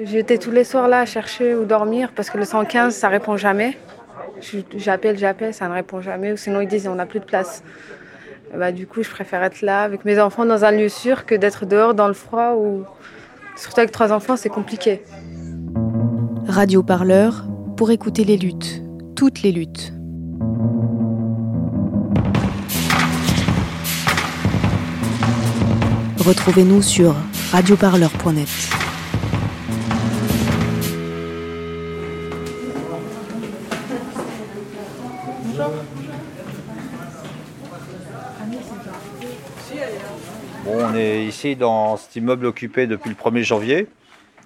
J'étais tous les soirs là à chercher où dormir parce que le 115, ça répond jamais. J'appelle, j'appelle, ça ne répond jamais. Ou sinon, ils disent on n'a plus de place. Bah, du coup, je préfère être là avec mes enfants dans un lieu sûr que d'être dehors dans le froid ou surtout avec trois enfants, c'est compliqué. Radio Parleur pour écouter les luttes, toutes les luttes. Retrouvez-nous sur radioparleur.net. on est ici dans cet immeuble occupé depuis le 1er janvier,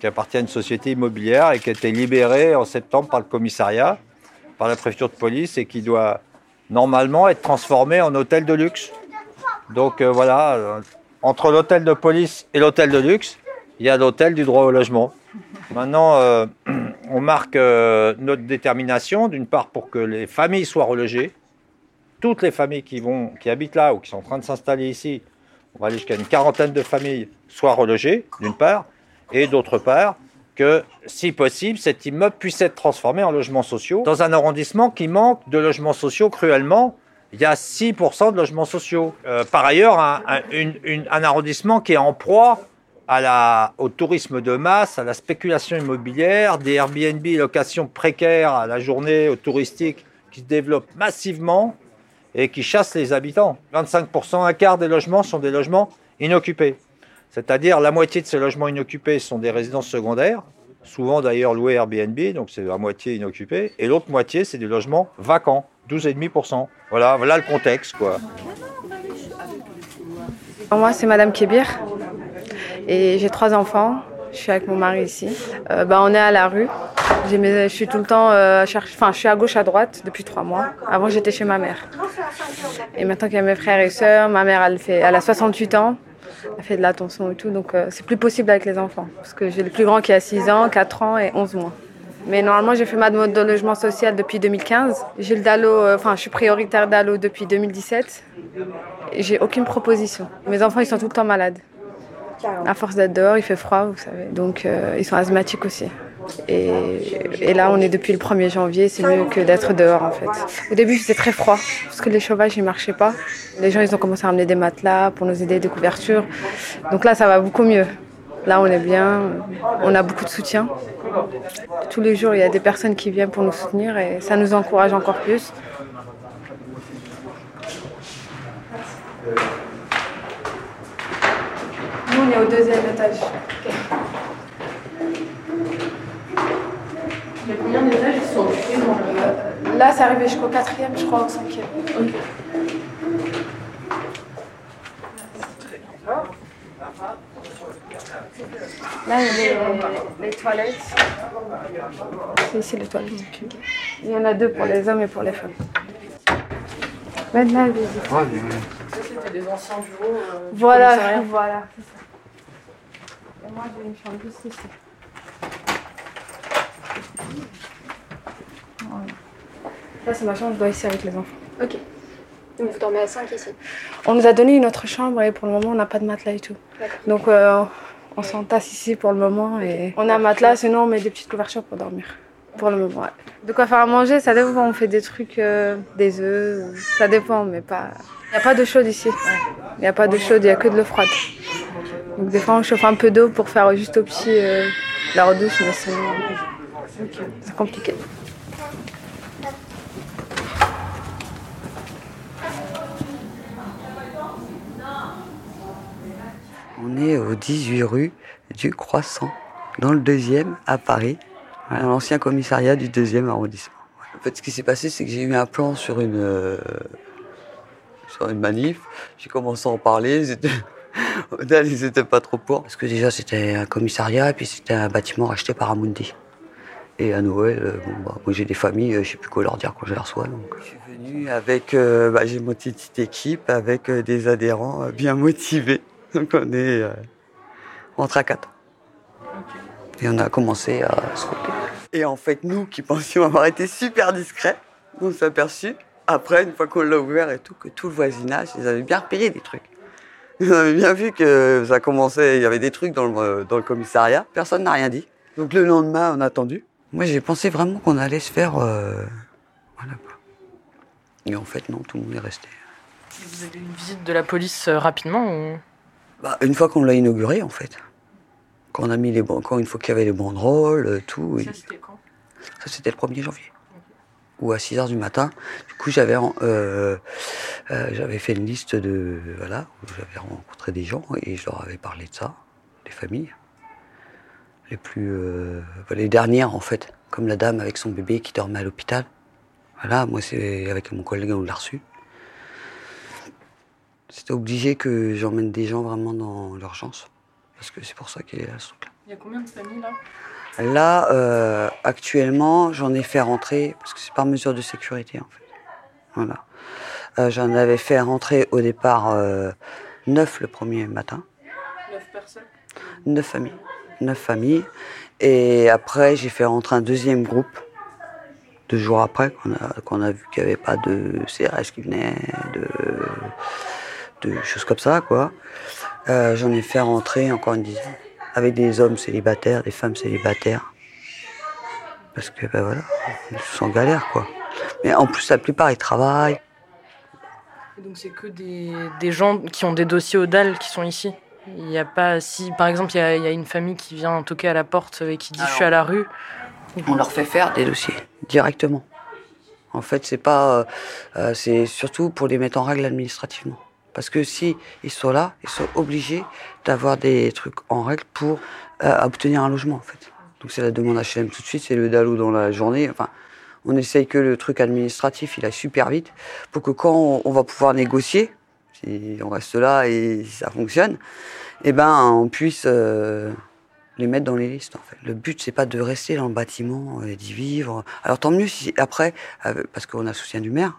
qui appartient à une société immobilière et qui a été libéré en septembre par le commissariat, par la préfecture de police et qui doit normalement être transformé en hôtel de luxe. Donc euh, voilà, euh, entre l'hôtel de police et l'hôtel de luxe, il y a l'hôtel du droit au logement. Maintenant, euh, on marque notre détermination, d'une part pour que les familles soient relogées, toutes les familles qui, vont, habitent là ou qui sont en train de s'installer ici, on va aller jusqu'à une quarantaine de familles soient relogées, d'une part, et d'autre part, que, si possible, cet immeuble puisse être transformé en logements sociaux dans un arrondissement qui manque de logements sociaux cruellement. Il y a 6% de logements sociaux. Euh, par ailleurs, un, arrondissement qui est en proie à la, au tourisme de masse, à la spéculation immobilière, des Airbnb locations précaires à la journée, au touristique qui se développent massivement et qui chassent les habitants. 25%, un quart des logements sont des logements inoccupés. C'est-à-dire la moitié de ces logements inoccupés sont des résidences secondaires, souvent d'ailleurs loués Airbnb, donc c'est à moitié inoccupé, et l'autre moitié c'est des logements vacants, 12,5%. Voilà, voilà le contexte quoi. Moi c'est Madame Kébir et j'ai trois enfants. Je suis avec mon mari ici. Euh, bah, on est à la rue. je suis tout le temps, euh, enfin, je suis à gauche, à droite depuis trois mois. Avant, j'étais chez ma mère. Et maintenant qu'il y a mes frères et sœurs, ma mère, elle, fait, elle a 68 ans. Elle fait de l'attention et tout, donc euh, c'est plus possible avec les enfants. Parce que j'ai le plus grand qui a 6 ans, 4 ans et 11 mois. Mais normalement, j'ai fait ma demande de logement social depuis 2015. J'ai le DALO, euh, enfin, je suis prioritaire DALO depuis 2017. Et j'ai aucune proposition. Mes enfants, ils sont tout le temps malades. À force d'être dehors, il fait froid, vous savez. Donc, euh, ils sont asthmatiques aussi. Et, là, on est depuis le 1er janvier, c'est mieux que d'être dehors en fait. Au début, c'était très froid parce que les chauffages ne marchaient pas. Les gens, ils ont commencé à ramener des matelas pour nous aider, des couvertures. Donc là, ça va beaucoup mieux. Là, on est bien, on a beaucoup de soutien. Tous les jours, il y a des personnes qui viennent pour nous soutenir et ça nous encourage encore plus. Nous, on est au deuxième étage. combien d'étages sont occupés le... Là, c'est arrivé jusqu'au quatrième, je crois, au cinquième. Okay. Là, il y a les, les toilettes. C'est ici les toilettes. Il y en a deux pour les hommes et pour les femmes. Visite. Ouais, ça, c'était des anciens bureaux. Euh, voilà, voilà, c'est ça. Et moi, j'ai une chambre juste ici. Là, c'est ma chambre, je dois ici avec les enfants. Ok. Donc vous dormez à 5 ici On nous a donné une autre chambre et pour le moment, on n'a pas de matelas et tout. Donc euh, on s'entasse ici pour le moment et on a un matelas, sinon on met des petites couvertures pour dormir. Pour le moment. De quoi faire à manger, ça dépend. On fait des trucs, euh, des œufs, ça dépend, mais pas. Il n'y a pas de chaude ici. Il n'y a pas de chaude, il n'y a que de l'eau froide. Donc des fois, on chauffe un peu d'eau pour faire juste au petit euh, leur douche, mais. C'est compliqué. On est au 18 rue du Croissant, dans le deuxième, à Paris, dans l'ancien commissariat du deuxième arrondissement. En fait, ce qui s'est passé, c'est que j'ai eu un plan sur une, euh, sur une manif. J'ai commencé à en parler. Ils étaient, ils étaient pas trop pour. Parce que déjà, c'était un commissariat, et puis c'était un bâtiment racheté par Amundi. Et à Noël, euh, bon, bah, moi j'ai des familles, euh, je sais plus quoi leur dire quand je les reçois. Donc. Je suis venu avec, euh, bah, j'ai une petite équipe avec des adhérents bien motivés. Donc on est entre à quatre. Et on a commencé à se Et en fait, nous qui pensions avoir été super discrets, on s'est aperçu, après, une fois qu'on l'a ouvert et tout, que tout le voisinage, ils avaient bien repéré des trucs. Ils avaient bien vu que ça commençait, il y avait des trucs dans le, dans le commissariat. Personne n'a rien dit. Donc le lendemain, on a attendu. Moi, j'ai pensé vraiment qu'on allait se faire. euh, Voilà. Et en fait, non, tout le monde est resté. Vous avez eu une visite de la police euh, rapidement ou... Bah, une fois qu'on l'a inauguré, en fait. Quand on a mis les quand une fois qu'il y avait les banderoles, euh, tout. Ça, c'était quand? Ça, c'était le 1er janvier. Ou à 6 heures du matin. Du coup, j'avais euh, euh, j'avais fait une liste de. Voilà, où j'avais rencontré des gens et je leur avais parlé de ça, des familles. Les plus. euh, les dernières, en fait. Comme la dame avec son bébé qui dormait à l'hôpital. Voilà, moi, c'est avec mon collègue, on l'a reçu. C'était obligé que j'emmène des gens vraiment dans l'urgence. Parce que c'est pour ça qu'il est là, ce truc-là. Il y a combien de familles là? Là, euh, actuellement, j'en ai fait rentrer, parce que c'est par mesure de sécurité, en fait. Voilà. Euh, j'en avais fait rentrer au départ euh, neuf le premier matin, 9 personnes? Neuf familles. Neuf familles. Et après, j'ai fait rentrer un deuxième groupe, deux jours après, qu'on a, qu'on a vu qu'il n'y avait pas de CRS qui venait, de, de choses comme ça, quoi. Euh, j'en ai fait rentrer encore une dizaine, avec des hommes célibataires, des femmes célibataires. Parce que, ben voilà, ils sont en galère, quoi. Mais en plus, la plupart, ils travaillent. Et donc c'est que des, des gens qui ont des dossiers au DAL qui sont ici Il n'y a pas... Si par exemple il y a, il y a une famille qui vient toquer à la porte et qui dit je suis à la rue, On leur fait faire des dossiers directement. En fait, c'est pas, euh, euh, c'est surtout pour les mettre en règle administrativement. Parce que si ils sont là, ils sont obligés d'avoir des trucs en règle pour euh, obtenir un logement, en fait. Donc c'est la demande HLM tout de suite, c'est le DALO dans la journée. Enfin, on essaye que le truc administratif, il aille super vite, pour que quand on, va pouvoir négocier, si on reste là et ça fonctionne, eh ben on puisse euh, les mettre dans les listes en fait. Le but c'est pas de rester dans le bâtiment et d'y vivre. Alors tant mieux si après, euh, parce qu'on a le soutien du maire,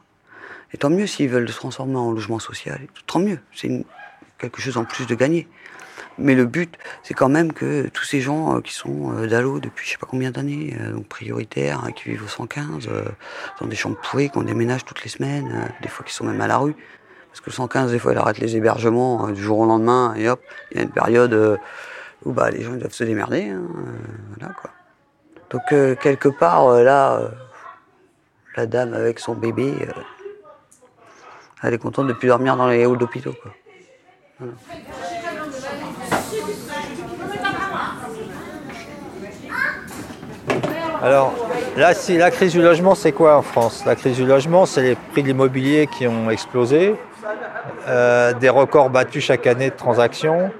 et tant mieux s'ils veulent le transformer en logement social, tant mieux. C'est quelque chose en plus de gagner. Mais le but, c'est quand même que tous ces gens euh, qui sont euh, d'Allo depuis je sais pas combien d'années, euh, donc prioritaires, hein, qui vivent au 115, euh, dans des chambres pourries, qu'on déménage toutes les semaines, des fois qui sont même à la rue. Parce que le 115, des fois, il arrête les hébergements du jour au lendemain, et hop, il y a une période où bah, les gens doivent se démerder. hein, voilà, quoi. Donc, quelque part, là, la dame avec son bébé, elle est contente de plus dormir dans les halls d'hôpitaux. Alors, la crise du logement, c'est quoi en France? La crise du logement, c'est les prix de l'immobilier qui ont explosé, euh, des records battus chaque année de transactions.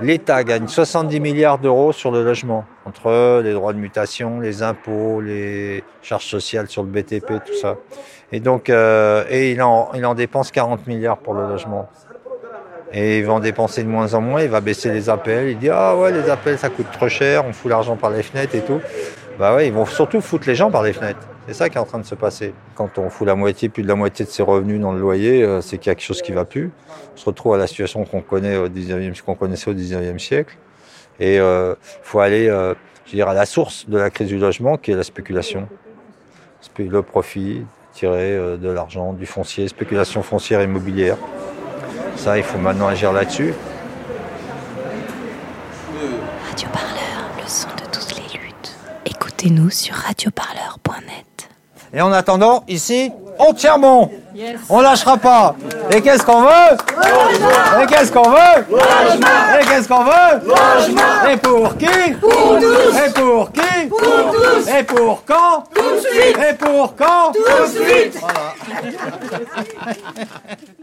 L'État gagne 70 milliards d'euros sur le logement, entre les droits de mutation, les impôts, les charges sociales sur le BTP, tout ça. Et donc, euh, et il en, dépense 40 milliards pour le logement. Et il va en dépenser de moins en moins, il va baisser les APL, il dit Ah ouais, les APL ça coûte trop cher, on fout l'argent par les fenêtres et tout. Bah ouais, ils vont surtout foutre les gens par les fenêtres. C'est ça qui est en train de se passer. Quand on fout la moitié, plus de la moitié de ses revenus dans le loyer, euh, c'est qu'il y a quelque chose qui va plus. On se retrouve à la situation qu'on connaît au 19e, qu'on connaissait au 19e siècle. Et il faut aller, euh, je veux dire, à la source de la crise du logement, qui est la spéculation. Spé- Le profit tiré euh, de l'argent, du foncier, spéculation foncière immobilière. Ça, il faut maintenant agir là-dessus. Radio Parleur, le son de toutes les luttes. Écoutez-nous sur radioparleur.net. Et en attendant, ici, on bon. On lâchera pas. Et qu'est-ce qu'on veut? Et qu'est-ce qu'on veut? Et qu'est-ce qu'on veut? Et pour qui? Et pour qui? Et pour quand? Et pour quand? Tout de suite